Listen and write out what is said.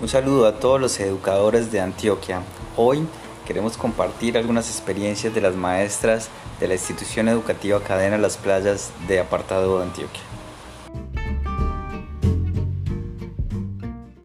Un saludo a todos los educadores de Antioquia. Hoy queremos compartir algunas experiencias de las maestras de la institución educativa Cadena Las Playas de Apartado de Antioquia.